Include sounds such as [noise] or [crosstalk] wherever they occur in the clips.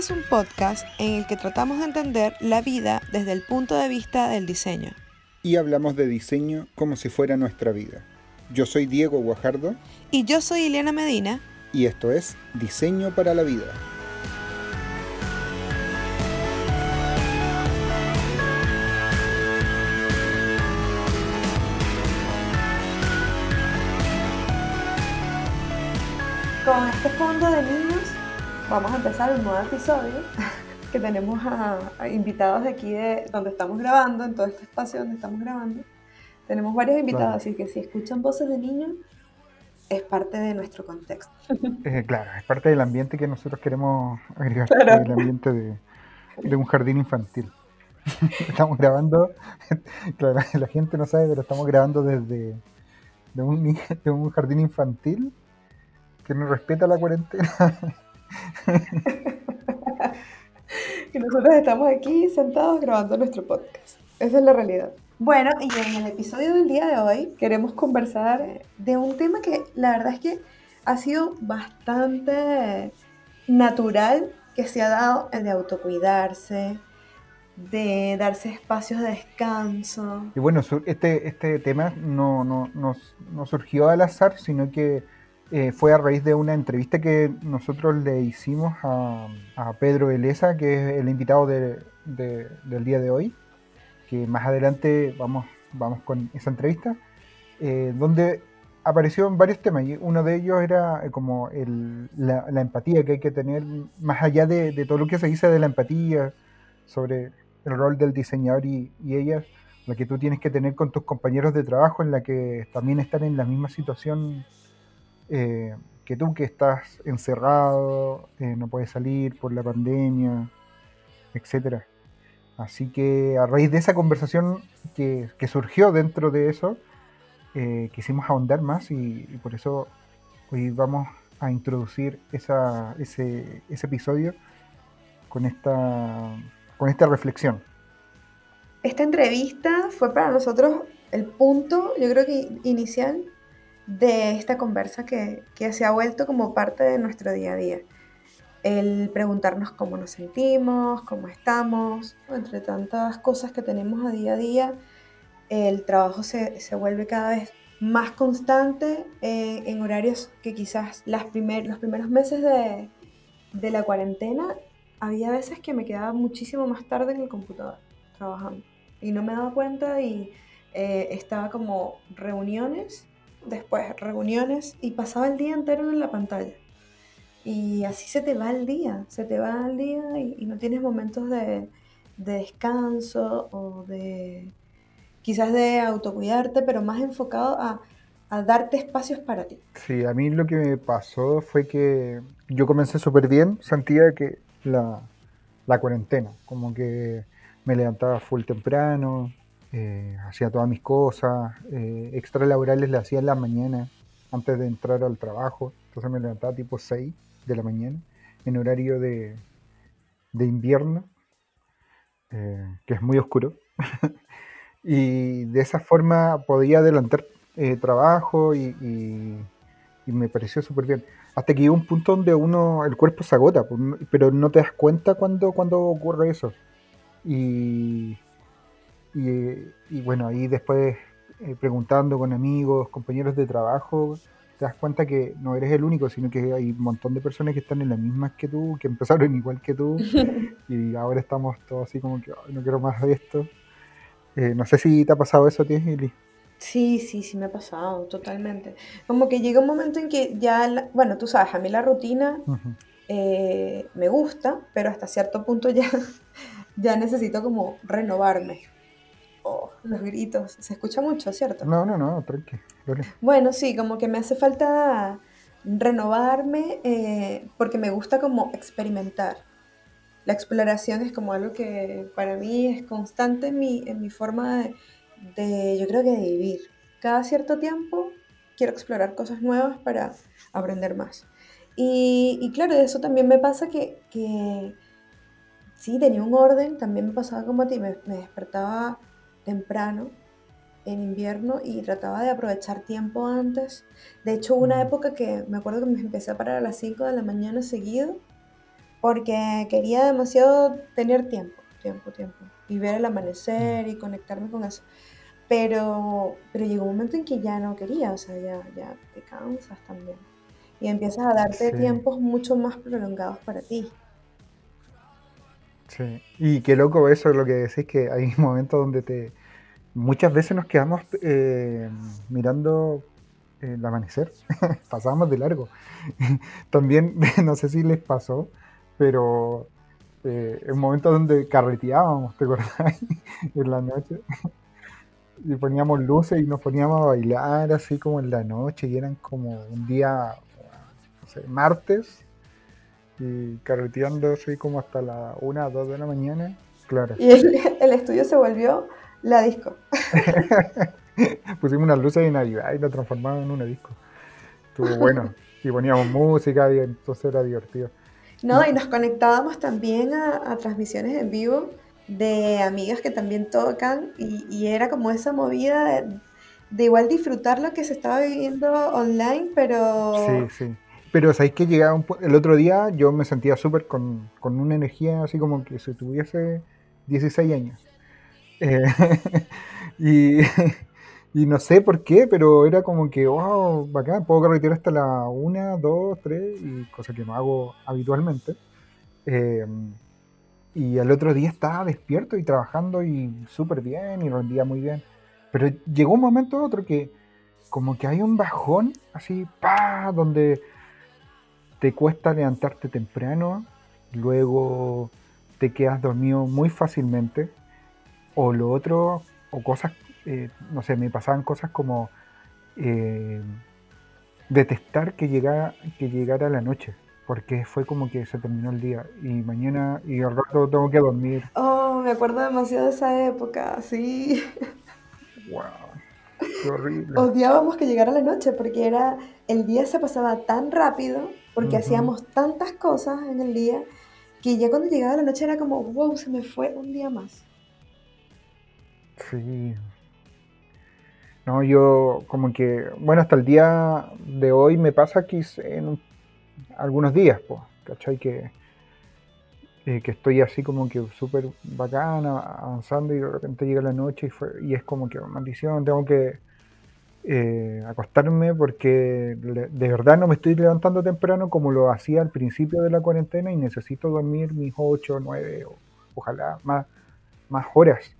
es un podcast en el que tratamos de entender la vida desde el punto de vista del diseño. Y hablamos de diseño como si fuera nuestra vida. Yo soy Diego Guajardo. Y yo soy Ileana Medina. Y esto es Diseño para la Vida. Con este fondo de vamos a empezar un nuevo episodio que tenemos a, invitados de aquí de donde estamos grabando, en todo este espacio donde estamos grabando. Tenemos varios invitados, así que si escuchan voces de niños, es parte de nuestro contexto. Eh, claro, es parte del ambiente que nosotros queremos agregar, el ambiente de, un jardín infantil. [laughs] estamos grabando, [laughs] claro, la gente no sabe, pero estamos grabando desde de un, [laughs] de un jardín infantil que no respeta la cuarentena. [laughs] y nosotros estamos aquí sentados grabando nuestro podcast. Esa es la realidad. Bueno, y en el episodio del día de hoy queremos conversar de un tema que la verdad es que ha sido bastante natural que se ha dado el de autocuidarse, de darse espacios de descanso. Y bueno, este, este tema no, no, no, no surgió al azar, sino que eh, fue a raíz de una entrevista que nosotros le hicimos a, Pedro Eleza, que es el invitado del día de hoy, que más adelante vamos, vamos con esa entrevista, eh, donde aparecieron varios temas y uno de ellos era eh, como la, empatía que hay que tener, más allá de, todo lo que se dice de la empatía, sobre el rol del diseñador y, y ella, la que tú tienes que tener con tus compañeros de trabajo, en la que también están en la misma situación eh, que tú que estás encerrado, eh, no puedes salir por la pandemia, etc. Así que a raíz de esa conversación que, surgió dentro de eso, eh, quisimos ahondar más y, por eso hoy vamos a introducir ese, ese, episodio con esta, con esta reflexión. Esta entrevista fue para nosotros el punto, yo creo que inicial, de esta conversa que, se ha vuelto como parte de nuestro día a día. El preguntarnos cómo nos sentimos, cómo estamos, entre tantas cosas que tenemos a día a día, el trabajo se, vuelve cada vez más constante eh, en horarios que quizás las los primeros meses de, la cuarentena había veces que me quedaba muchísimo más tarde en el computador trabajando y no me daba cuenta y eh, estaba como reuniones después reuniones y pasaba el día entero en la pantalla. Y así se te va el día, se te va el día y, no tienes momentos de, descanso o de quizás de autocuidarte, pero más enfocado a, darte espacios para ti. Sí, a mí lo que me pasó fue que yo comencé súper bien, sentía que la, la cuarentena, como que me levantaba full temprano, eh, hacía todas mis cosas, eh, extra laborales le hacía en la mañana antes de entrar al trabajo, entonces me levantaba tipo 6 de la mañana en horario de, invierno, eh, que es muy oscuro, [laughs] y de esa forma podía adelantar trabajo y, me pareció súper bien. Hasta que llegó un punto donde uno, el cuerpo se agota, pero no te das cuenta cuando, cuando ocurre eso. Y, y, bueno, ahí después eh, preguntando con amigos, compañeros de trabajo, te das cuenta que no eres el único, sino que hay un montón de personas que están en las mismas que tú, que empezaron [laughs] igual que tú, y ahora estamos todos así como que no quiero más de esto. Eh, no sé si te ha pasado eso a ti, Eli. Sí, sí, sí me ha pasado, totalmente. Como que llega un momento en que ya, bueno, tú sabes, a mí la rutina eh, me gusta, pero hasta cierto punto ya, [laughs] ya necesito como renovarme. Los gritos. Se escucha mucho, ¿cierto? No, no, no, tranqui. Bueno, sí, como que me hace falta renovarme eh, porque me gusta como experimentar. La exploración es como algo que para mí es constante en mi, en mi forma de, yo creo que de vivir. Cada cierto tiempo quiero explorar cosas nuevas para aprender más. Y, y claro, eso también me pasa que, que, sí, tenía un orden, también me pasaba como a ti, me, me despertaba temprano en invierno y trataba de aprovechar tiempo antes. De hecho, hubo una época que me acuerdo que me empecé a parar a las 5 de la mañana seguido porque quería demasiado tener tiempo, tiempo, tiempo, y ver el amanecer y conectarme con eso. Pero, pero llegó un momento en que ya no quería, o sea, ya, ya te cansas también. Y empiezas a darte Sí, tiempos mucho más prolongados para ti. Sí. Y qué loco eso, lo que decís, que hay [laughs] momentos donde te... Muchas veces nos quedamos eh, mirando eh, el amanecer, [laughs] pasábamos de largo. [laughs] También, no sé si les pasó, pero eh, en momentos donde carreteábamos, ¿te acordás? En la noche. Y poníamos luces y nos poníamos a bailar así como en la noche y eran como un día, no sé, martes y carreteando así como hasta la una o 2 de la mañana. Claro, Y el, el estudio se volvió la disco. [laughs] pusimos unas luces de Navidad y lo transformamos en una disco. Estuvo bueno. Y poníamos música y entonces era divertido. No, y nos conectábamos también a, a transmisiones en vivo de amigas que también tocan y, y era como esa movida de, de igual disfrutar lo que se estaba viviendo online, pero Sí, sí. Pero sabéis que llegaba un el otro día yo me sentía súper con, con una energía así como que si tuviese 16 años. Eh, [laughs] y, [laughs] y no sé por qué, pero era como que, wow, bacán, puedo carretear hasta la una, 2, 3, y cosa que no hago habitualmente. Eh, y al otro día estaba despierto y trabajando y súper bien y rendía muy bien. Pero llegó un momento otro que como que hay un bajón así, pa, donde te cuesta levantarte temprano, luego te quedas dormido muy fácilmente, o lo otro, o cosas, eh, no sé, me pasaban cosas como eh, detestar que llegara, que llegara la noche, porque fue como que se terminó el día y mañana y al rato tengo que dormir. oh, me acuerdo demasiado de esa época, sí. Wow, qué horrible. Odiábamos que llegara la noche porque era, el día se pasaba tan rápido, porque hacíamos tantas cosas en el día, que ya cuando llegaba la noche era como, wow, se me fue un día más. Sí. No, yo como que, bueno, hasta el día de hoy me pasa que en un- algunos días, pues, ¿cachai? Que, eh, que estoy así como que súper bacana, avanzando y de repente llega la noche y, fue- y es como que maldición, tengo que eh, acostarme porque de verdad no me estoy levantando temprano como lo hacía al principio de la cuarentena y necesito dormir mis 8, 9 o ojalá más, más horas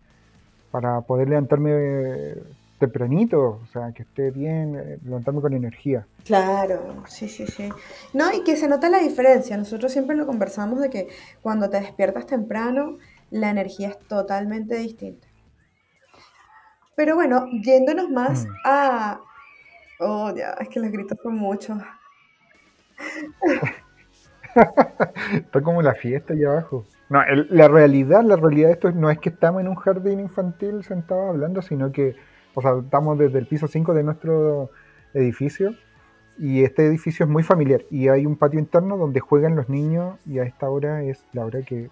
para poder levantarme tempranito, o sea, que esté bien, eh, levantarme con energía. Claro, sí, sí, sí. No, y que se nota la diferencia. Nosotros siempre lo conversamos de que cuando te despiertas temprano, la energía es totalmente distinta. Pero bueno, yéndonos más Mm. a... Oh, ya, es que los gritos son muchos. [laughs] Está como la fiesta allá abajo. No, el- la realidad, la realidad de esto no es que estamos en un jardín infantil sentados hablando, sino que, o sea, estamos desde el piso 5 de nuestro edificio y este edificio es muy familiar y hay un patio interno donde juegan los niños y a esta hora es la hora que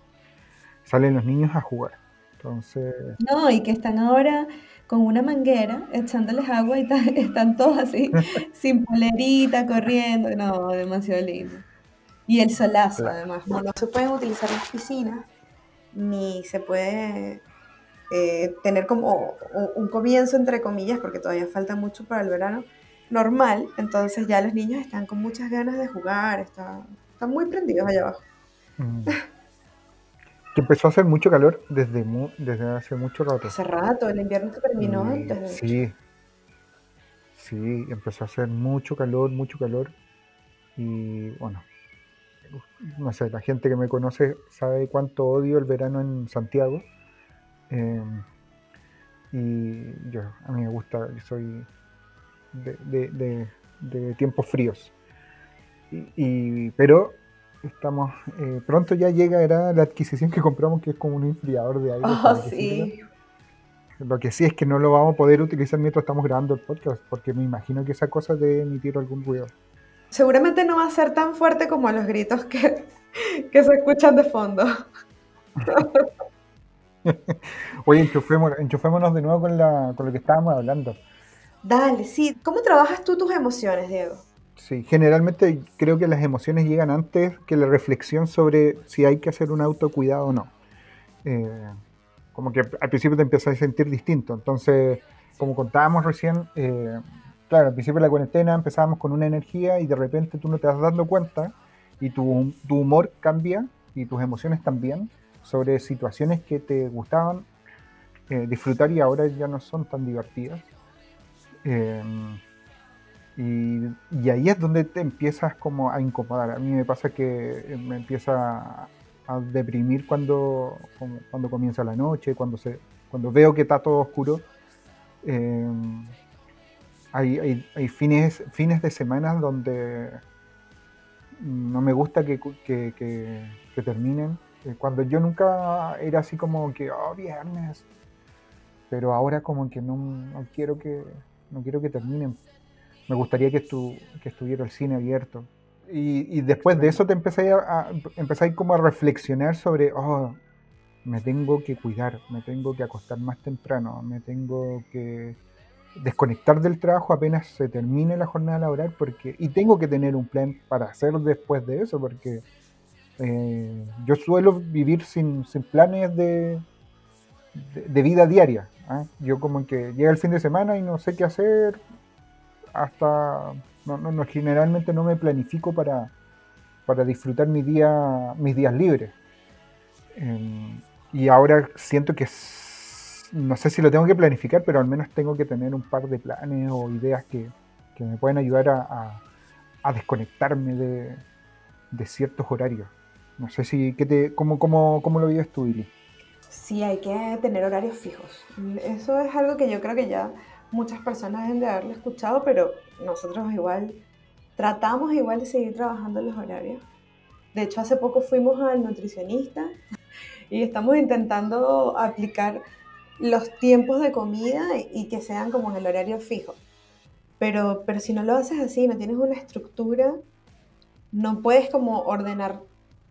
salen los niños a jugar. Entonces, No, y que están ahora con una manguera echándoles agua y [laughs] están todos así, sin polerita, corriendo. No, demasiado lindo. Y el solazo, claro. además. No, no se pueden utilizar las piscinas, ni se puede eh, tener como un comienzo, entre comillas, porque todavía falta mucho para el verano normal. Entonces ya los niños están con muchas ganas de jugar, está- están muy prendidos allá abajo. mm, [laughs] que empezó a hacer mucho calor desde, mu- desde hace mucho rato. Hace rato, el invierno se terminó Y antes, de sí, sí, empezó a hacer mucho calor, mucho calor. Y bueno, no sé, la gente que me conoce sabe cuánto odio el verano en Santiago. Eh, y yo, a mí me gusta, yo soy de, de- de- de tiempos fríos. Y, y- pero estamos, eh, pronto ya llegará la adquisición que compramos, que es como un enfriador de aire. Oh, que sí. Lo que sí es que no lo vamos a poder utilizar mientras estamos grabando el podcast, porque me imagino que esa cosa debe emitir algún ruido. Seguramente no va a ser tan fuerte como los gritos que, [laughs] que se escuchan de fondo. [laughs] Oye, enchufémonos, enchufémonos de nuevo con, la, con lo que estábamos hablando. Dale, sí. ¿Cómo trabajas tú tus emociones, Diego? Sí, generalmente creo que las emociones llegan antes que la reflexión sobre si hay que hacer un autocuidado o no. Eh, como que al principio te empiezas a sentir distinto. Entonces, como contábamos recién, eh, claro, al principio de la cuarentena empezábamos con una energía y de repente tú no te vas dando cuenta y tu, humor cambia y tus emociones también sobre situaciones que te gustaban eh, disfrutar y ahora ya no son tan divertidas. Y, ahí es donde te empiezas como a incomodar. A mí me pasa que me empieza a deprimir cuando, cuando comienza la noche, cuando, se, cuando veo que está todo oscuro. Eh, hay, hay, fines, fines de semana donde no me gusta que, que, terminen. Eh, cuando yo nunca era así como que, oh, viernes. Pero ahora como que no, no quiero que no quiero que terminen me gustaría que, que estuviera el cine abierto. Y, después de eso te empecé a, a, como a reflexionar sobre, oh, me tengo que cuidar, me tengo que acostar más temprano, me tengo que desconectar del trabajo apenas se termine la jornada laboral porque y tengo que tener un plan para hacer después de eso porque eh, yo suelo vivir sin, planes de, de, vida diaria. ¿ah? Yo como que llega el fin de semana y no sé qué hacer, hasta no, no, generalmente no me planifico para, para disfrutar mi día, mis días libres. Em, y ahora siento que no sé si lo tengo que planificar, pero al menos tengo que tener un par de planes o ideas que, que me pueden ayudar a, desconectarme de, de, ciertos horarios. No sé si, ¿qué te, cómo, cómo, cómo lo vives tú? Sí, hay que tener horarios fijos. Eso es algo que yo creo que ya muchas personas deben de haberlo escuchado, pero nosotros igual tratamos igual de seguir trabajando los horarios. De hecho, hace poco fuimos al nutricionista [laughs] y estamos intentando aplicar los tiempos de comida y que sean como en el horario fijo. Pero, pero si no lo haces así, no tienes una estructura, no puedes como ordenar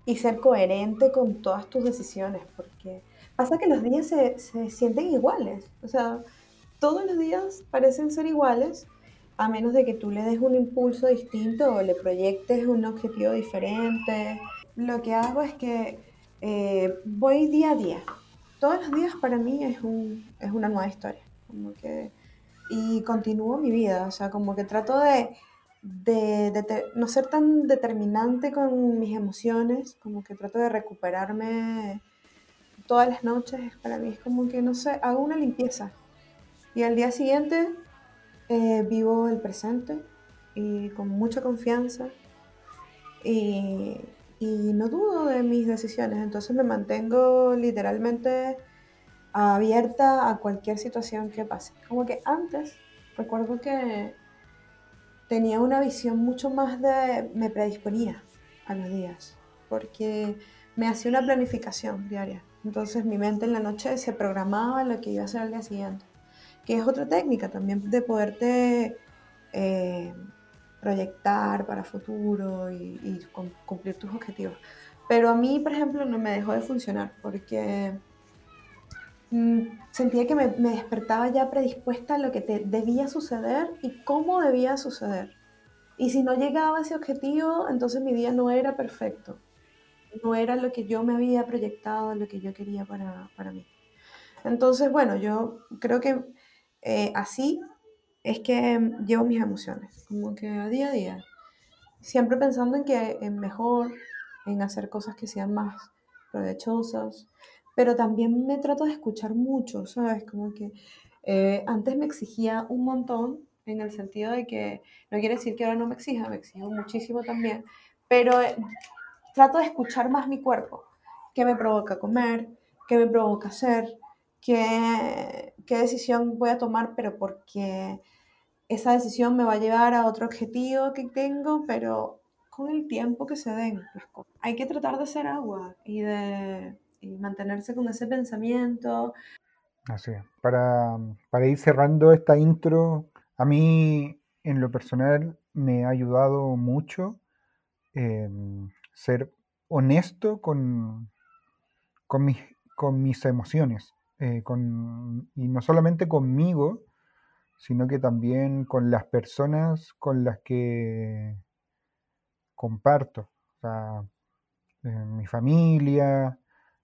y ser coherente con todas tus decisiones, porque pasa que los días se, se sienten iguales. O sea, todos los días parecen ser iguales, a menos de que tú le des un impulso distinto o le proyectes un objetivo diferente. Lo que hago es que eh, voy día a día. Todos los días para mí es, un, es una nueva historia. Como que, y continúo mi vida. O sea, como que trato de, de, de, no ser tan determinante con mis emociones. Como que trato de recuperarme todas las noches. Para mí es como que, no sé, hago una limpieza y al día siguiente eh, vivo el presente y con mucha confianza y, no dudo de mis decisiones, entonces me mantengo literalmente abierta a cualquier situación que pase. Como que antes recuerdo que tenía una visión mucho más de, me predisponía a los días, porque me hacía una planificación diaria. Entonces mi mente en la noche se programaba lo que iba a hacer al día siguiente que es otra técnica también de poderte eh, proyectar para futuro y, cumplir tus objetivos. Pero a mí, por ejemplo, no me dejó de funcionar porque mm, sentía que me, despertaba ya predispuesta a lo que te debía suceder y cómo debía suceder. Y si no llegaba a ese objetivo, entonces mi día no era perfecto. No era lo que yo me había proyectado, lo que yo quería para, para mí. Entonces, bueno, yo creo que eh, así es que llevo mis emociones, como que a día a día. Siempre pensando en que es mejor, en hacer cosas que sean más provechosas, pero también me trato de escuchar mucho, ¿sabes? Como que eh, antes me exigía un montón, en el sentido de que no quiere decir que ahora no me exija, me exijo muchísimo también, pero eh, trato de escuchar más mi cuerpo, qué me provoca comer, qué me provoca hacer, qué, qué decisión voy a tomar, pero porque esa decisión me va a llevar a otro objetivo que tengo, pero con el tiempo que se den las cosas. Hay que tratar de ser agua y de mantenerse con ese pensamiento. Así Para, para ir cerrando esta intro, a mí en lo personal me ha ayudado mucho em, ser honesto con, con, con mis emociones. Eh, con, y no solamente conmigo, sino que también con las personas con las que comparto. O sea, eh, mi familia,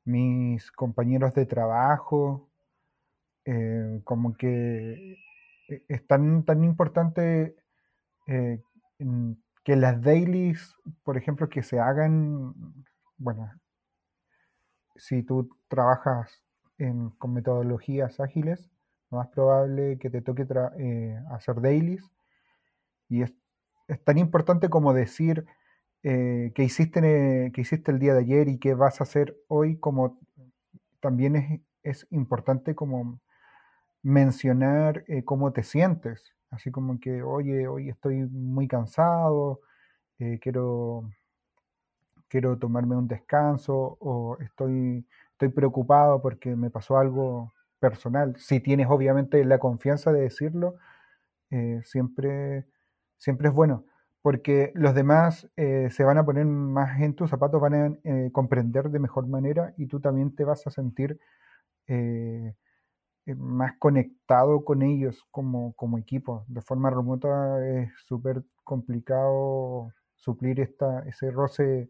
mis compañeros de trabajo, eh, como que e, es tan, tan importante que las dailies, por ejemplo, que se hagan, bueno, si tú trabajas con metodologías ágiles, lo más probable que te toque eh, hacer dailies. Y es, tan importante como decir eh, que, hiciste, que hiciste el día de ayer y qué vas a hacer hoy, como también es, es importante como mencionar eh, cómo te sientes. Así como que, oye, hoy estoy muy cansado, quiero, quiero tomarme un descanso o estoy estoy preocupado porque me pasó algo personal. Si tienes obviamente la confianza de decirlo, eh, siempre, siempre es bueno, porque los demás eh, se van a poner más en tus zapatos, van a eh, comprender de mejor manera y tú también te vas a sentir más conectado con ellos como, como equipo. De forma remota es súper complicado suplir esta, ese roce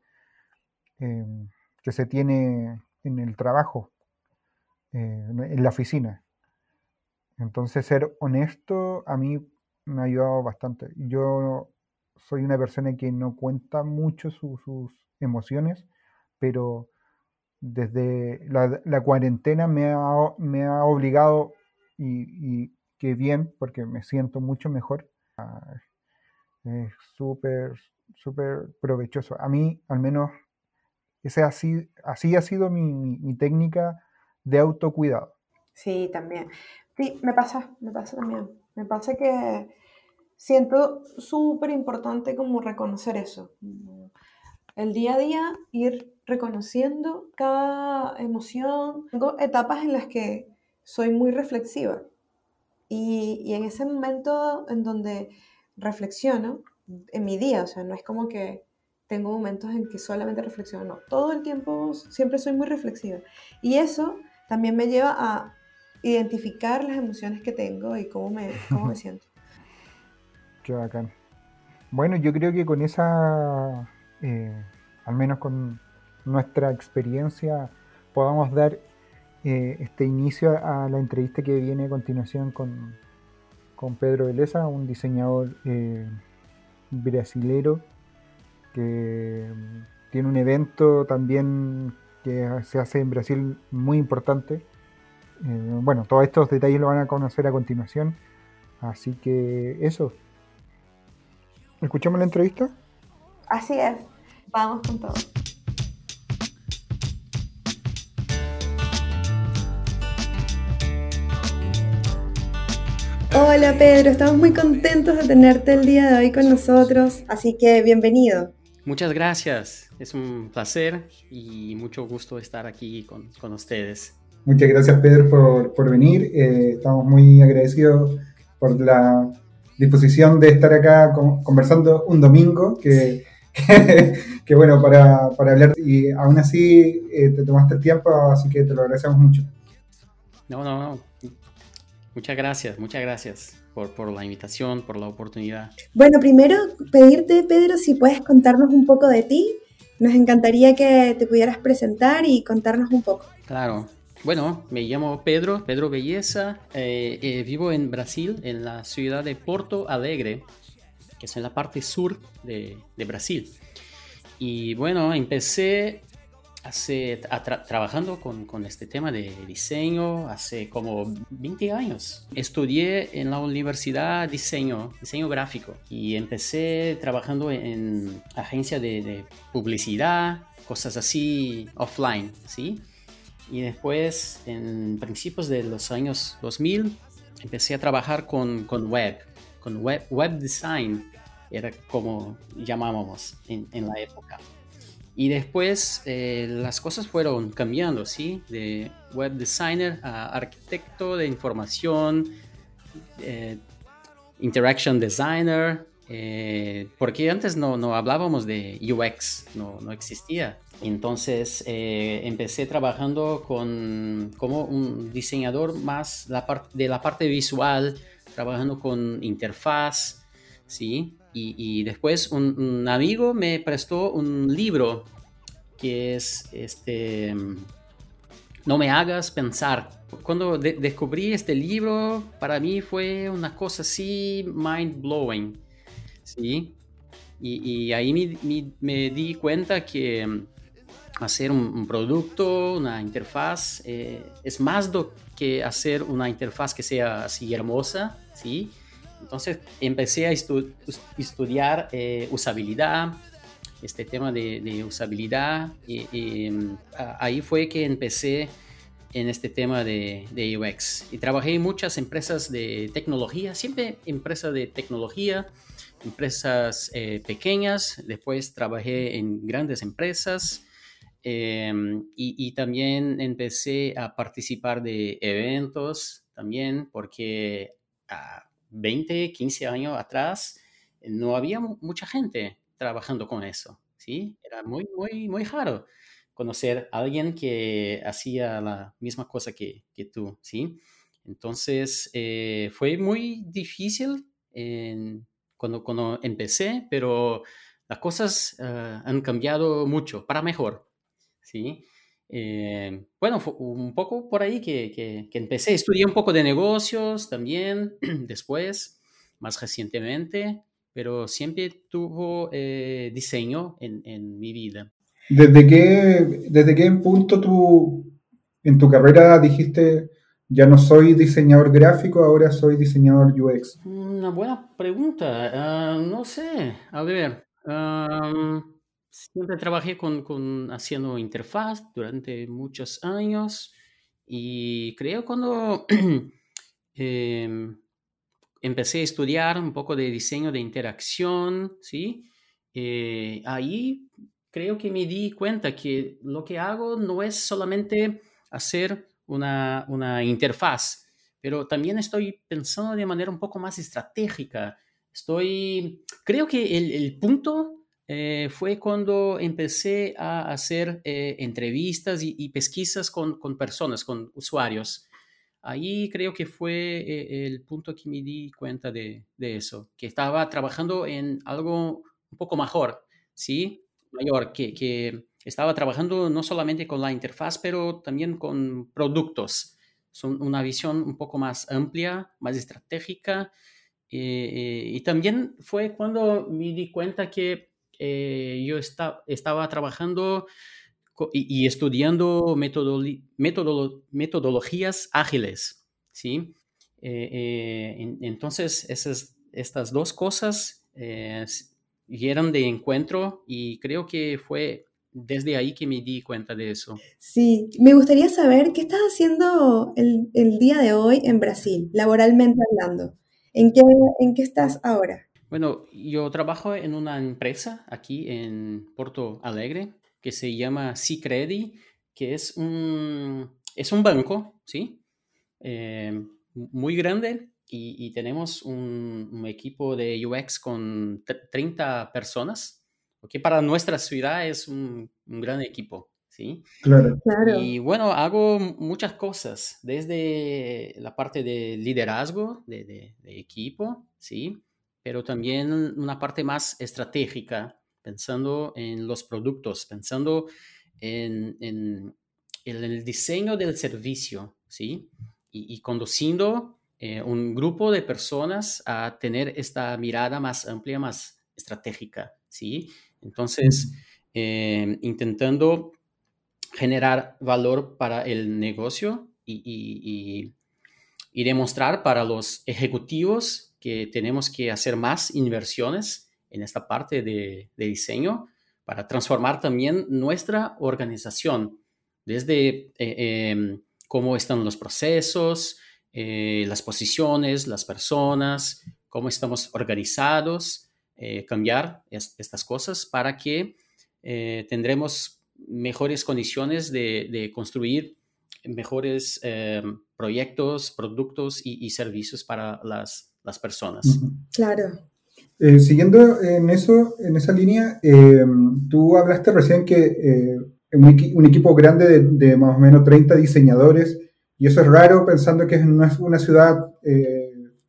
que se tiene en el trabajo, eh, en la oficina. Entonces ser honesto a mí me ha ayudado bastante. Yo soy una persona que no cuenta mucho sus emociones, pero desde la, cuarentena me ha, me ha obligado y, y, que bien, porque me siento mucho mejor. Ah, es súper, súper provechoso. A mí, al menos, ese así, así ha sido mi, técnica de autocuidado. Sí, también. Sí, me pasa, me pasa también. Me pasa que siento súper importante como reconocer eso. El día a día ir reconociendo cada emoción. Tengo etapas en las que soy muy reflexiva. Y, y en ese momento en donde reflexiono en mi día, o sea, no es como que tengo momentos en que solamente reflexiono, no, todo el tiempo siempre soy muy reflexiva. Y eso también me lleva a identificar las emociones que tengo y cómo me, cómo me [laughs] siento. Qué bacán. Bueno, yo creo que con esa, eh, al menos con nuestra experiencia, podamos dar eh, este inicio a la entrevista que viene a continuación con, con Pedro Beleza, un diseñador eh, brasilero que tiene un evento también que se hace en Brasil muy importante. Eh, bueno, todos estos detalles lo van a conocer a continuación. Así que eso. ¿Escuchamos la entrevista? Así es. Vamos con todo. Hola Pedro, estamos muy contentos de tenerte el día de hoy con nosotros, así que bienvenido. Muchas gracias, es un placer y mucho gusto estar aquí con, con ustedes. Muchas gracias Pedro por, por venir, eh, estamos muy agradecidos por la disposición de estar acá conversando un domingo, que, [laughs] que, bueno, para, para, hablar. Y aún así eh, te tomaste el tiempo, así que te lo agradecemos mucho. No, no, no, muchas gracias, muchas gracias por, la invitación, por la oportunidad. Bueno, primero pedirte, Pedro, si puedes contarnos un poco de ti. Nos encantaría que te pudieras presentar y contarnos un poco. Claro. Bueno, me llamo Pedro, Pedro Belleza. Eh, eh, vivo en Brasil, en la ciudad de Porto Alegre, que es en la parte sur de, de Brasil. Y bueno, empecé hace, trabajando con, con, este tema de diseño hace como 20 años. Estudié en la universidad diseño, diseño gráfico y empecé trabajando en agencia de, de publicidad, cosas así offline, ¿sí? Y después, en principios de los años 2000, empecé a trabajar con, con web, con web, web design, era como llamábamos en, en la época. Y después eh, las cosas fueron cambiando, ¿sí? De web designer a arquitecto de información, eh, interaction designer, eh, porque antes no, no, hablábamos de UX, no, no existía. Entonces empecé trabajando con, como un diseñador más la de la parte visual, trabajando con interfaz, ¿sí? Y, después un, amigo me prestó un libro que es este No me hagas pensar. Cuando descubrí este libro, para mí fue una cosa así mind blowing, ¿sí? Y, ahí me, di cuenta que mm, hacer un, producto, una interfaz, eh, es más do que hacer una interfaz que sea así hermosa, ¿sí? Entonces empecé a estudiar eh, usabilidad, este tema de, usabilidad, y, mm, ahí fue que empecé en este tema de, de, UX. Y trabajé en muchas empresas de tecnología, siempre empresas de tecnología, empresas eh, pequeñas, después trabajé en grandes empresas em, y, también empecé a participar de eventos también porque a 20, 15 años atrás no había mucha gente trabajando con eso, ¿sí? Era muy, muy, muy raro conocer a alguien que hacía la misma cosa que, tú, ¿sí? Entonces, eh, fue muy difícil cuando, cuando empecé, pero las cosas eh, han cambiado mucho, para mejor, ¿sí? Eh, bueno, fue un poco por ahí que, que, empecé. Estudié un poco de negocios también [clears throat] después, más recientemente, pero siempre tuvo eh, diseño en, en, mi vida. ¿Desde qué, ¿Desde qué punto tú en tu carrera dijiste ya no soy diseñador gráfico, ahora soy diseñador UX? Una buena pregunta. Ah, no sé. A ver. Siempre trabajé con, haciendo interfaz durante muchos años y creo cuando [clears throat] em, empecé a estudiar un poco de diseño de interacción, ¿sí? Eh, ahí creo que me di cuenta que lo que hago no es solamente hacer una, una interfaz, pero también estoy pensando de manera un poco más estratégica. Estoy, creo que el, el punto eh, fue cuando empecé a hacer eh, entrevistas y, pesquisas con, con, personas, con usuarios. Ahí creo que fue eh, el punto que me di cuenta de, de, eso, que estaba trabajando en algo un poco mejor, ¿sí? Mayor, que, que estaba trabajando no solamente con la interfaz, pero también con productos. Son una visión un poco más amplia, más estratégica. Y también fue cuando me di cuenta que eh, yo estaba trabajando y, estudiando metodologías ágiles. ¿sí? entonces, esas, estas dos cosas llegaron de encuentro y creo que fue desde ahí que me di cuenta de eso. Sí, me gustaría saber qué estás haciendo el, día de hoy en Brasil, laboralmente hablando. ¿En qué, ¿En qué estás ahora? Bueno, yo trabajo en una empresa aquí en Porto Alegre que se llama Cicredi, que es un, es un banco, ¿sí? Eh, muy grande y, tenemos un, un, equipo de UX con 30 personas porque para nuestra ciudad es un, gran equipo, ¿sí? Claro. Y bueno, hago muchas cosas, desde la parte de liderazgo de, equipo, ¿sí? Pero también una parte más estratégica, pensando en los productos, pensando en, el diseño del servicio, ¿sí? Y, conduciendo eh, un grupo de personas a tener esta mirada más amplia, más estratégica, ¿sí? Entonces, eh, intentando generar valor para el negocio y, demostrar para los ejecutivos que tenemos que hacer más inversiones en esta parte de, diseño para transformar también nuestra organización, desde eh, em, cómo están los procesos, eh, las posiciones, las personas, cómo estamos organizados eh, cambiar estas cosas para que tendremos mejores condiciones de, construir mejores eh, proyectos, productos y, servicios para las, las personas. Claro. siguiendo en eso, en esa línea, tú hablaste recién que un, equipo grande de, más o menos 30 diseñadores, y eso es raro pensando que es una, una ciudad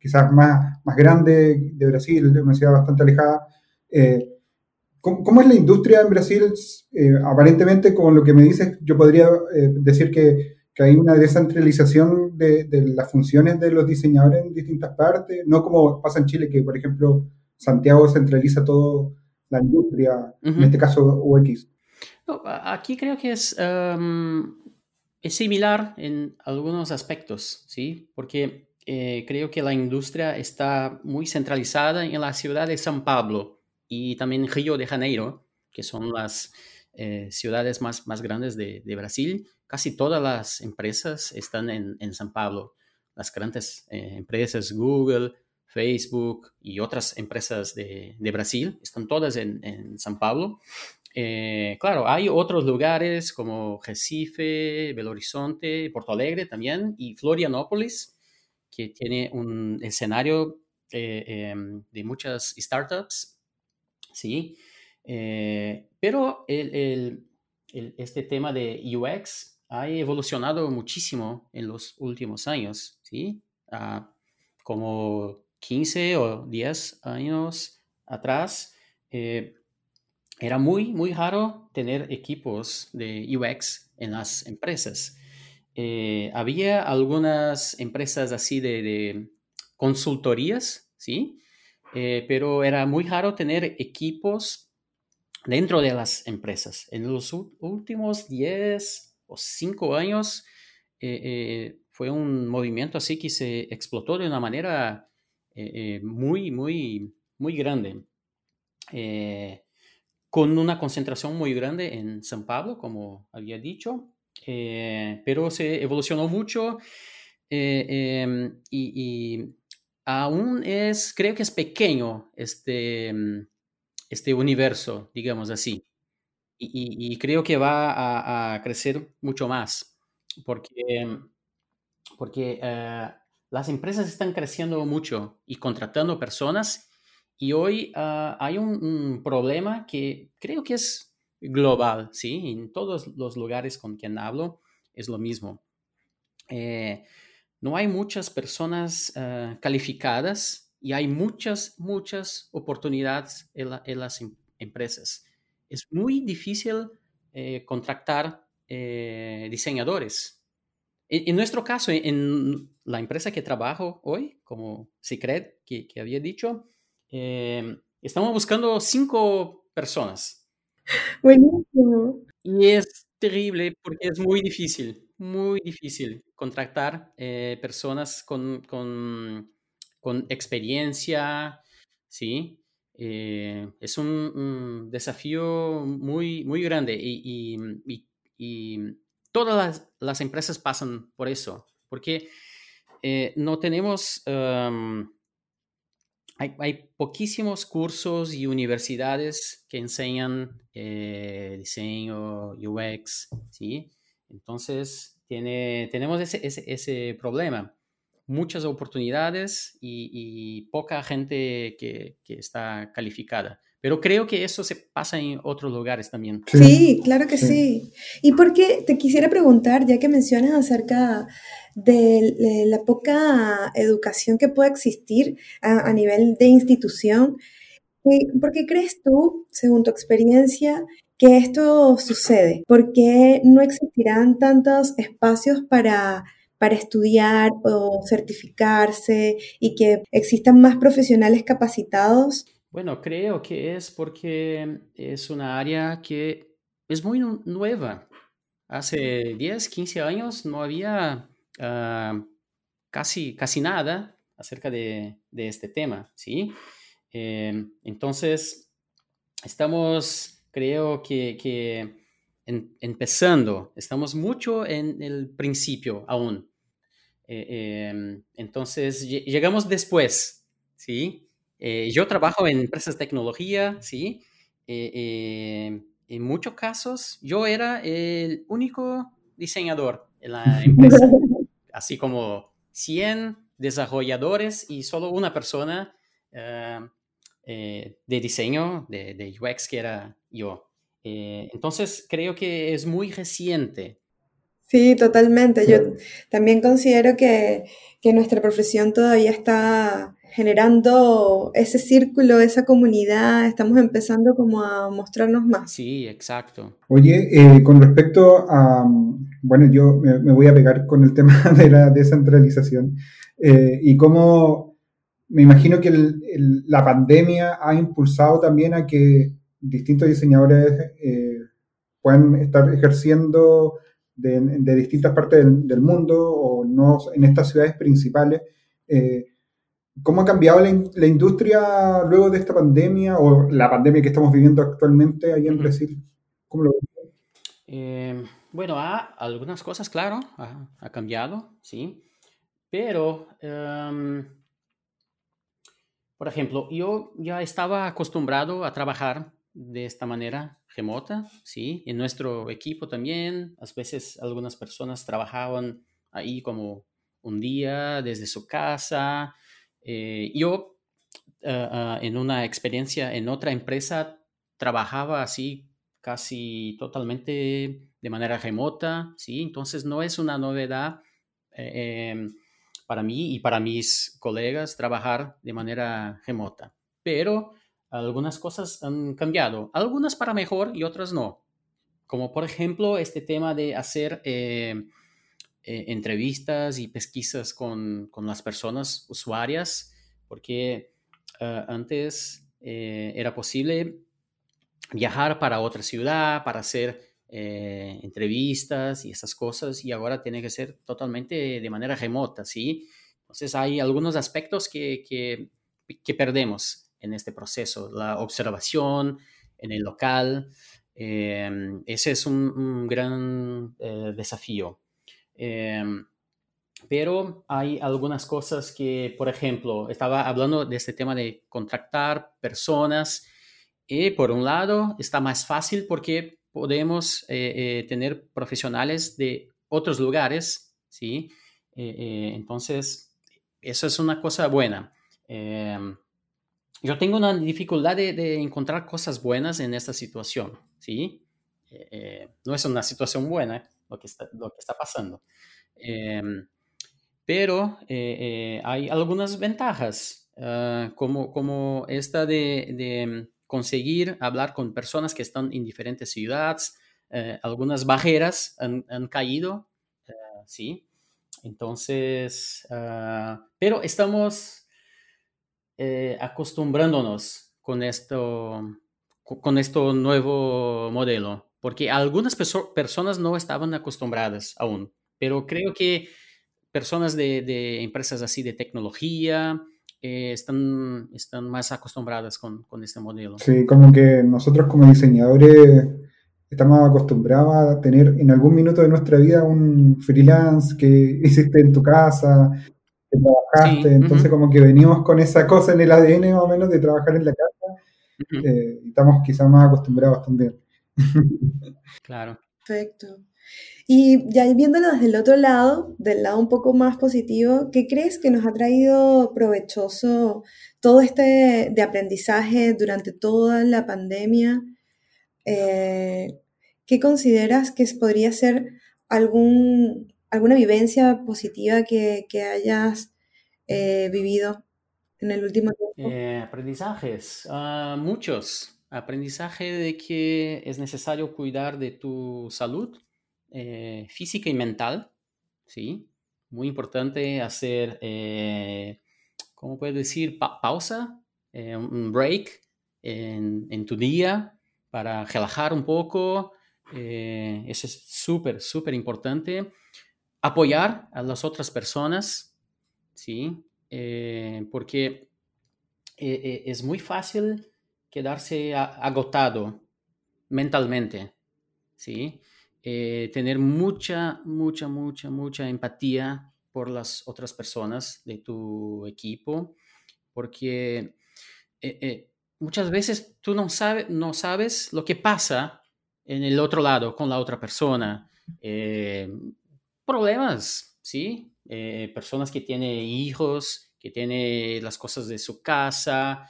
quizás más, más grande de Brasil, una ciudad bastante alejada. Eh, ¿cómo, es la industria en Brasil? Eh, aparentemente, con lo que me dices, yo podría decir que, que, hay una descentralización de, de, las funciones de los diseñadores en distintas partes, no como pasa en Chile, que por ejemplo Santiago centraliza todo la industria, en este caso UX. aquí creo que es, em, es similar en algunos aspectos, ¿sí? Porque eh, creo que la industria está muy centralizada en la ciudad de San Pablo y también Río de Janeiro, que son las eh, ciudades más, más grandes de, Brasil. Casi todas las empresas están en, en San Pablo. Las grandes eh, empresas, Google, Facebook y otras empresas de, Brasil, están todas en, en San Pablo. Eh, claro, hay otros lugares como Recife, Belo Horizonte, Porto Alegre también y Florianópolis, que tiene un escenario em, de muchas startups, ¿sí? Pero este tema de UX ha evolucionado muchísimo en los últimos años, ¿sí? Ah, como 15 o 10 años atrás, eh, era muy, muy raro tener equipos de UX en las empresas. Eh, había algunas empresas así de, consultorías, ¿sí? Eh, pero era muy raro tener equipos dentro de las empresas. En los últimos 10 o 5 años fue un movimiento así que se explotó de una manera eh, eh, muy, muy, muy grande, eh, con una concentración muy grande en San Pablo, como había dicho, pero se evolucionó mucho em, y, aún es, creo que es pequeño este, este universo, digamos así. Y, creo que va a, crecer mucho más, porque, porque las empresas están creciendo mucho y contratando personas y hoy ah, hay un, problema que creo que es global, ¿sí? En todos los lugares con quien hablo es lo mismo. Eh, no hay muchas personas calificadas y hay muchas, muchas oportunidades en, las em, empresas. Es muy difícil eh, contratar eh, diseñadores en, nuestro caso, en, la empresa que trabajo hoy, como Secret, que, que había dicho, em, estamos buscando cinco personas. [laughs] Buenísimo. Y es terrible porque es muy difícil, muy difícil contratar eh, personas con, con, con, experiencia, ¿sí? Eh, es un, desafío muy, muy grande y, todas las, empresas pasan por eso, porque eh, no tenemos, hay, poquísimos cursos y universidades que enseñan eh, diseño, UX, ¿sí? Entonces, tiene, tenemos ese, problema. Muchas oportunidades y, poca gente que, que está calificada. Pero creo que eso se pasa en otros lugares también. Sí, claro que sí. Y porque te quisiera preguntar, ya que mencionas acerca de, la poca educación que puede existir a, nivel de institución, eh, ¿por qué crees tú, según tu experiencia, que esto sucede? ¿Por qué no existirán tantos espacios para para estudiar o certificarse y que existan más profesionales capacitados bueno, creo que es porque es una área que es muy nueva. Hace 10, 15 años no había ah, casi, casi nada acerca de, este tema, ¿sí? Em, entonces, estamos, creo que, empezando, estamos mucho en el principio aún. Eh, em, entonces, llegamos después, ¿sí? Eh, yo trabajo en empresas de tecnología, ¿sí? Eh, en muchos casos yo era el único diseñador en la empresa, [laughs] así como 100 desarrolladores y solo una persona de diseño de, de, UX que era yo. entonces creo que es muy reciente Sí, totalmente. Yo también considero que, que nuestra profesión todavía está generando ese círculo, esa comunidad, estamos empezando como a mostrarnos más. Sí, exacto. Oye, eh, con respecto a, bueno, yo me, voy a pegar con el tema [laughs] de la descentralización eh, y cómo me imagino que la pandemia ha impulsado también a que distintos diseñadores eh, puedan estar ejerciendo de, distintas partes del, mundo o no en estas ciudades principales. ¿Cómo ha cambiado la, industria luego de esta pandemia o la pandemia que estamos viviendo actualmente ahí en Brasil? ¿Cómo lo ves? Eh, bueno, algunas cosas, claro, ha, cambiado, sí. Pero, em, por ejemplo, yo ya estaba acostumbrado a trabajar de esta manera remota, sí. En nuestro equipo también, a veces algunas personas trabajaban ahí como un día desde su casa eh, yo ah, ah, en una experiencia en otra empresa trabajaba así casi totalmente de manera remota, ¿sí? Entonces no es una novedad eh, em, para mí y para mis colegas trabajar de manera remota, pero algunas cosas han cambiado, algunas para mejor y otras no, como por ejemplo este tema de hacer... Eh, eh, entrevistas y pesquisas con, con, las personas usuarias, porque ah, antes eh, era posible viajar para otra ciudad, para hacer entrevistas y esas cosas, y ahora tiene que ser totalmente de manera remota, ¿sí? Entonces hay algunos aspectos que, que perdemos en este proceso, la observación en el local, ese es un, gran desafío. Em, pero hay algunas cosas que, por ejemplo, estaba hablando de este tema de contratar personas. Y por un lado, está más fácil porque podemos eh, eh, tener profesionales de otros lugares, ¿sí? Eh, entonces, eso es una cosa buena. Yo tengo una dificultad de, encontrar cosas buenas en esta situación, ¿sí? no es una situación buena, lo que está, pasando. Em, pero eh, eh, hay algunas ventajas, ah, como, como esta de, conseguir hablar con personas que están en diferentes ciudades. Eh, algunas barreras han, han caído, sí. Entonces, ah, pero estamos acostumbrándonos con esto, con este nuevo modelo porque algunas personas no estaban acostumbradas aún, pero creo que personas de, empresas así de tecnología eh, están, están más acostumbradas con, con, este modelo. Sí, como que nosotros como diseñadores estamos acostumbrados a tener en algún minuto de nuestra vida un freelance que [laughs] hiciste en tu casa, que trabajaste, entonces como que venimos con esa cosa en el ADN más o menos de trabajar en la casa, eh, y estamos quizás más acostumbrados también. Claro. Perfecto. Y ya viéndolo desde el otro lado, del lado un poco más positivo, ¿qué crees que nos ha traído provechoso todo este de aprendizaje durante toda la pandemia? Eh, ¿Qué consideras que podría ser algún, alguna vivencia positiva que, hayas eh, vivido en el último tiempo? Eh, aprendizajes, ah, muchos aprendizaje de que es necesario cuidar de tu salud eh, física y mental, ¿sí? Muy importante hacer, ¿cómo puedo decir? pausa, un break en, tu día para relajar un poco. eso es súper, súper importante. Apoyar a las otras personas, ¿sí? porque es muy fácil quedarse agotado mentalmente, ¿sí? Eh, tener mucha, mucha, mucha, mucha empatía por las otras personas de tu equipo, porque eh, eh, muchas veces tú no, no sabes lo que pasa en el otro lado con la otra persona. Problemas, ¿sí? personas que tienen hijos, que tienen las cosas de su casa,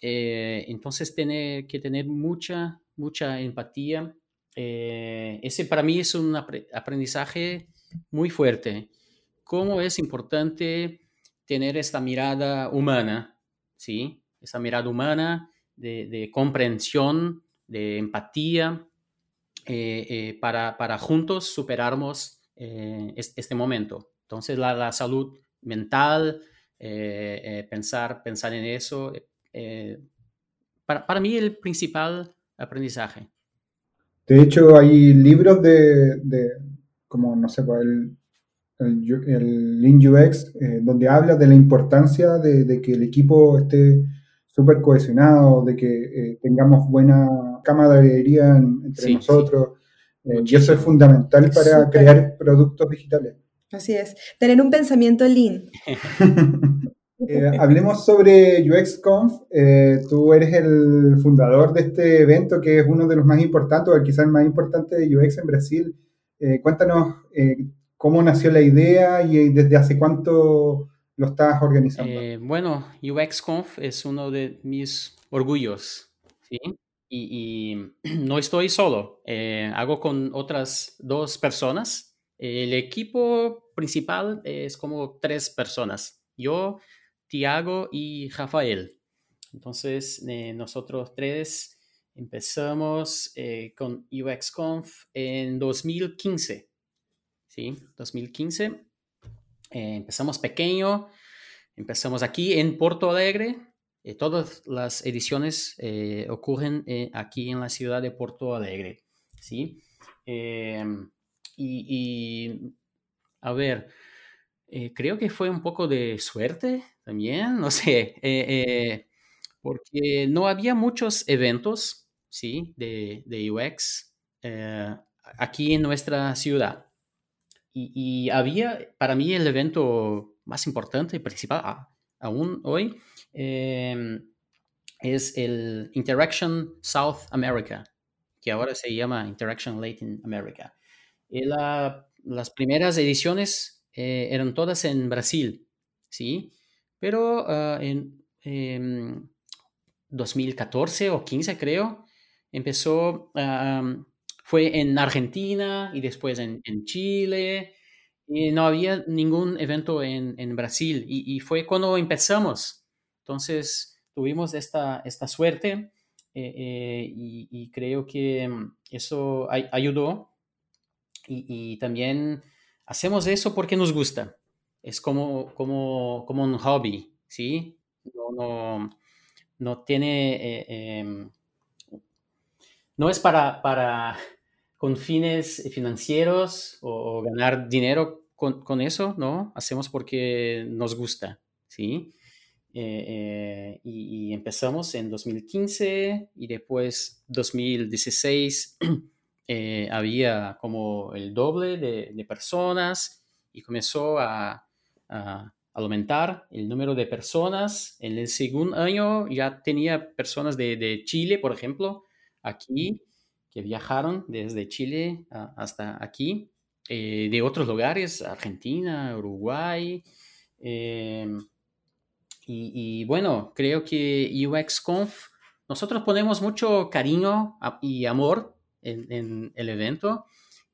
eh, entonces tiene que tener mucha, mucha empatía ese para mí es un aprendizaje muy fuerte. Cómo es importante tener esta mirada humana, ¿sí? Esa mirada humana de, comprensión, de empatía, para, para, juntos superarnos este momento. Entonces, la, salud mental, pensar, pensar en eso, para, para, mí el principal aprendizaje. De hecho, hay libros de, de como, no sé, pues, el, el, el Lean UX, eh, donde habla de la importancia de, de que el equipo esté súper cohesionado, de que eh, tengamos buena camaradería entre nosotros. Eh, y eso es fundamental para crear productos digitales. Así es, tener un pensamiento lean. [laughs] Eh, hablemos sobre UXConf. Eh, tú eres el fundador de este evento que es uno de los más importantes, o quizás el más importante de UX en Brasil. Eh, cuéntanos cómo nació la idea y desde hace cuánto lo estás organizando. bueno, UXConf es uno de mis orgullos, ¿sí? Y, [clears throat] no estoy solo, hago con otras dos personas. El equipo principal es como tres personas. Yo, Tiago y Rafael. Entonces, eh, nosotros tres empezamos eh, con UXConf en 2015. ¿Sí? 2015. Eh, empezamos pequeño. Empezamos aquí en Porto Alegre. Todas las ediciones ocurren aquí en la ciudad de Porto Alegre. ¿sí? y, a ver, creo que fue un poco de suerte también, no [laughs] sé, eh, eh, porque no había muchos eventos, ¿sí? De, UX eh, aquí en nuestra ciudad. Y, había, para mí, el evento más importante y principal aún hoy em, es el Interaction South America, que ahora se llama Interaction Latin America. Y las primeras ediciones eran todas en Brasil, ¿sí? Pero ah, en 2014 o 15 creo, empezó, fue en Argentina y después en, Chile. Y no había ningún evento en, Brasil y, fue cuando empezamos. Entonces tuvimos esta, esta suerte eh, eh, y, creo que mm, eso ayudó. y también hacemos eso porque nos gusta es como, como, como un hobby, ¿sí? No, no, tiene, eh, em, no es para, para con fines financieros o, ganar dinero con, eso, ¿no? Hacemos porque nos gusta, ¿sí? Eh, eh, y, empezamos en 2015 y después 2016 [clears throat] había como el doble de, de personas y comenzó a, a aumentar el número de personas. En el segundo año ya tenía personas de, Chile, por ejemplo, aquí, viajaron desde Chile hasta aquí, eh, de otros lugares, Argentina, Uruguay. Em, y, bueno, creo que UXConf, nosotros ponemos mucho cariño y amor en, el evento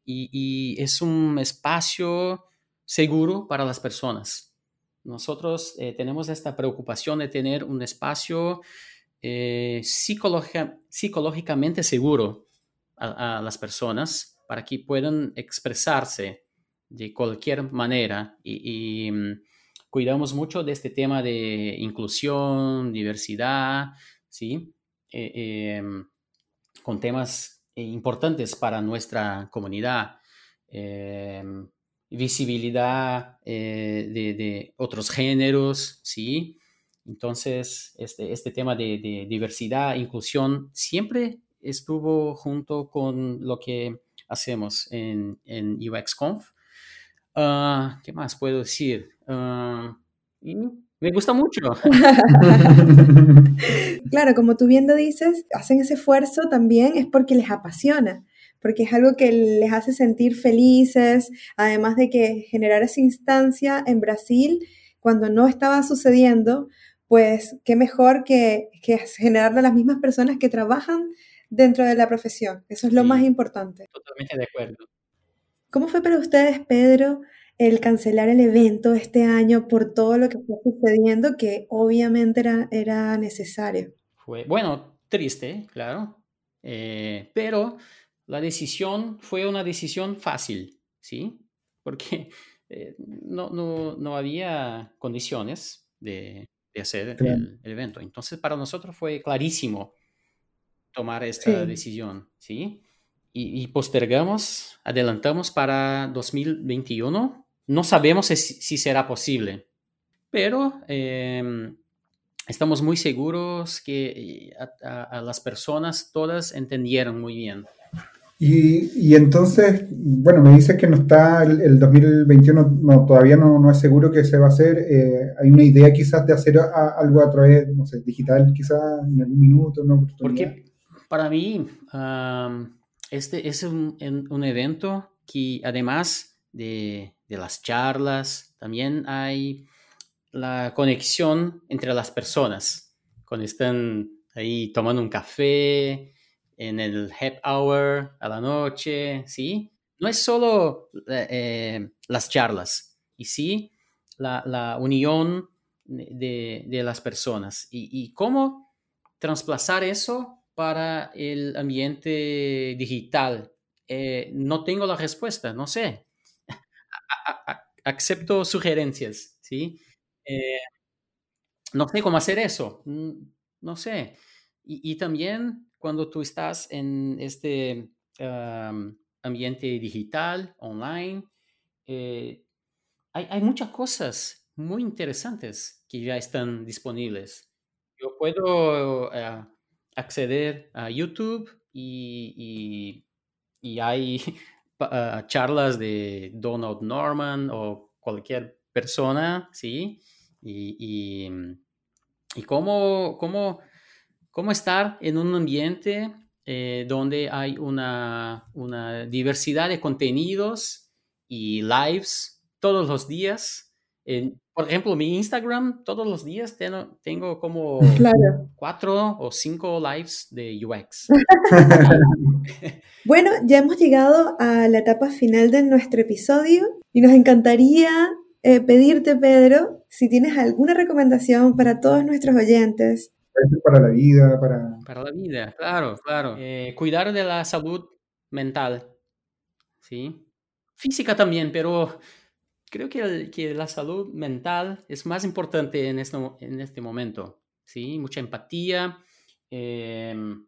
y es un espacio seguro para las personas. Nosotros eh, tenemos esta preocupación de tener un espacio eh, psicológicamente seguro a, las personas para que puedan expresarse de cualquier manera y, mm, cuidamos mucho de este tema de inclusión, diversidad, ¿sí? Eh, em, con temas importantes para nuestra comunidad. Em, visibilidad eh, de, otros géneros, ¿sí? Entonces, este, este tema de, diversidad, inclusión, siempre estuvo junto con lo que hacemos en, en UXConf. Ah, ¿Qué más puedo decir? Ah, me gusta mucho. [laughs] [laughs] claro, como tú bien dices, hacen ese esfuerzo también es porque les apasiona porque es algo que les hace sentir felices, además de que generar esa instancia en Brasil cuando no estaba sucediendo, pues qué mejor que, que generarlo a las mismas personas que trabajan dentro de la profesión. Eso es lo más importante. Totalmente de acuerdo. ¿Cómo fue para ustedes, Pedro, el cancelar el evento este año por todo lo que está sucediendo, que obviamente era, era necesario? Fue, bueno, triste, claro, eh, pero la decisión fue una decisión fácil, ¿sí? Porque eh, no, no, no, había condiciones de, de hacer el, evento. Entonces, para nosotros fue clarísimo tomar esta decisión, ¿sí? y, postergamos, adelantamos para 2021. No sabemos si, será posible, pero em, estamos muy seguros que eh, a, las personas todas entendieron muy bien. Y, entonces, bueno, me dices que no está el, 2021, no, todavía no, no, es seguro que se va a hacer. Eh, ¿Hay una idea quizás de hacer algo a través, no sé, digital quizás en algún minuto? ¿no? Porque para mí, este es un, evento que además de, las charlas, también hay la conexión entre las personas. Cuando están ahí tomando un café, en el happy hour a la noche, ¿sí? No es solo eh, las charlas, y sí la, unión de, las personas. Y, y cómo trasplazar eso para el ambiente digital? Eh, no tengo la respuesta, no sé. acepto sugerencias, ¿sí? Eh, no sé cómo hacer eso, mm, no sé. Y, también cuando tú estás en este ambiente digital, online, eh, hay, hay, muchas cosas muy interesantes que ya están disponibles. Yo puedo acceder a YouTube y, hay [laughs] ah, charlas de Donald Norman o cualquier persona, ¿sí? Y, y, cómo, cómo, cómo, estar en un ambiente eh, donde hay una, una diversidad de contenidos y lives todos los días por ejemplo, mi Instagram, todos los días tengo, tengo como cuatro o cinco lives de UX. [laughs] bueno, ya hemos llegado a la etapa final de nuestro episodio y nos encantaría eh, pedirte, Pedro, si tienes alguna recomendación para todos nuestros oyentes. Para la vida, para... Para la vida, claro, claro. Eh, cuidar de la salud mental, ¿sí? Física también, pero creo que, que, la salud mental es más importante en este, en este momento, ¿sí? Mucha empatía, em,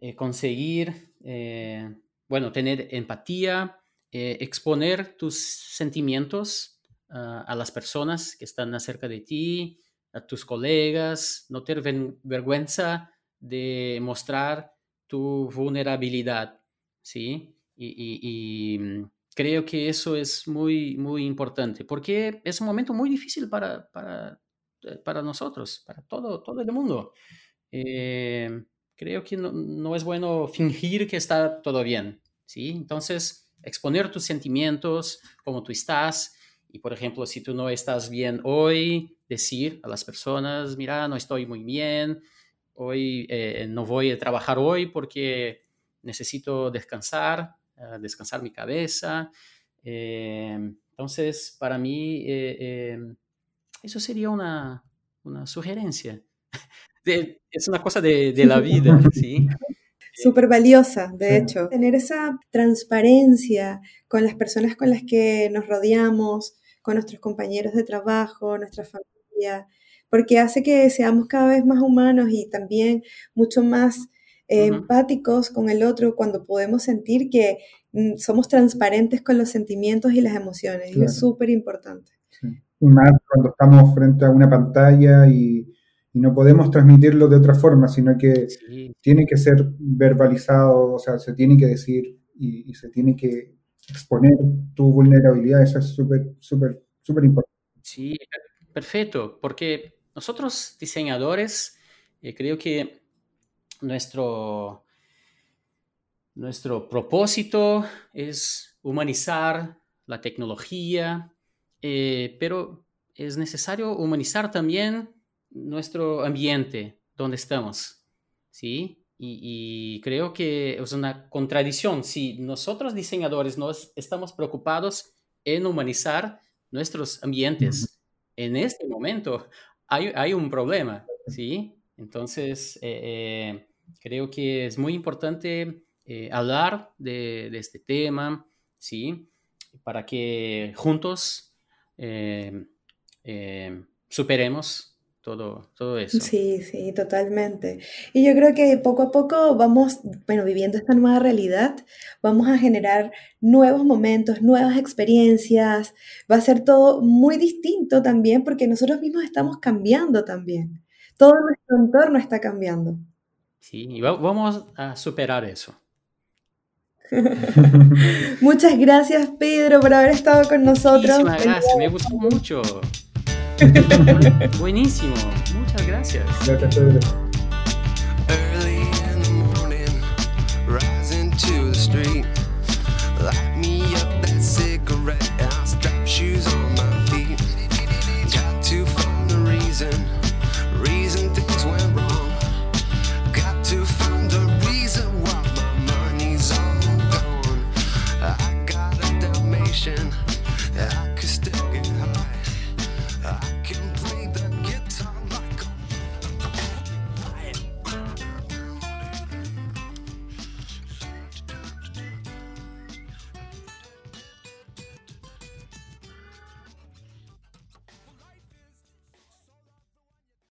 eh, conseguir, eh, bueno, tener empatía, eh, exponer tus sentimientos ah, a las personas que están acerca de ti, a tus colegas, no tener vergüenza de mostrar tu vulnerabilidad, ¿sí? y, y Creo que eso es muy, muy importante, porque es un momento muy difícil para, para, eh, para nosotros, para todo, todo el mundo. Eh, creo que no, no, es bueno fingir que está todo bien, ¿sí? Entonces, exponer tus sentimientos, cómo tú estás, y por ejemplo, si tú no estás bien hoy, decir a las personas, mira, no estoy muy bien, hoy eh, no voy a trabajar hoy porque necesito descansar, descansar mi cabeza. Eh, entonces, para mí, eh, eh, eso sería una, una sugerencia. [laughs] es una cosa de, de la vida, [laughs] ¿sí? Súper valiosa, de hecho. Tener esa transparencia con las personas con las que nos rodeamos, con nuestros compañeros de trabajo, nuestra familia, porque hace que seamos cada vez más humanos y también mucho más empáticos con el otro cuando podemos sentir que mm, somos transparentes con los sentimientos y las emociones. Y es súper importante. Y más cuando estamos frente a una pantalla y, no podemos transmitirlo de otra forma, sino que tiene que ser verbalizado, o sea, se tiene que decir y, se tiene que exponer tu vulnerabilidad. Eso es súper, súper, súper importante. Sí, perfecto, porque nosotros diseñadores, eh, creo que nuestro, nuestro propósito es humanizar la tecnología, eh, pero es necesario humanizar también nuestro ambiente donde estamos, ¿sí? y, creo que es una contradicción. Si nosotros diseñadores nos estamos preocupados en humanizar nuestros ambientes, en este momento hay, hay un problema, ¿sí? Entonces, eh, eh, creo que es muy importante eh, hablar de, de, este tema, ¿sí? Para que juntos superemos todo, todo eso. Sí, sí, totalmente. Y yo creo que poco a poco vamos, bueno, viviendo esta nueva realidad, vamos a generar nuevos momentos, nuevas experiencias, va a ser todo muy distinto también porque nosotros mismos estamos cambiando también. Todo nuestro entorno está cambiando. Sí, y vamos a superar eso. [laughs] Muchas gracias, Pedro, por haber estado con nosotros. Muchísimas gracias, me gustó mucho. [laughs] Buenísimo, muchas gracias. Gracias, Pedro.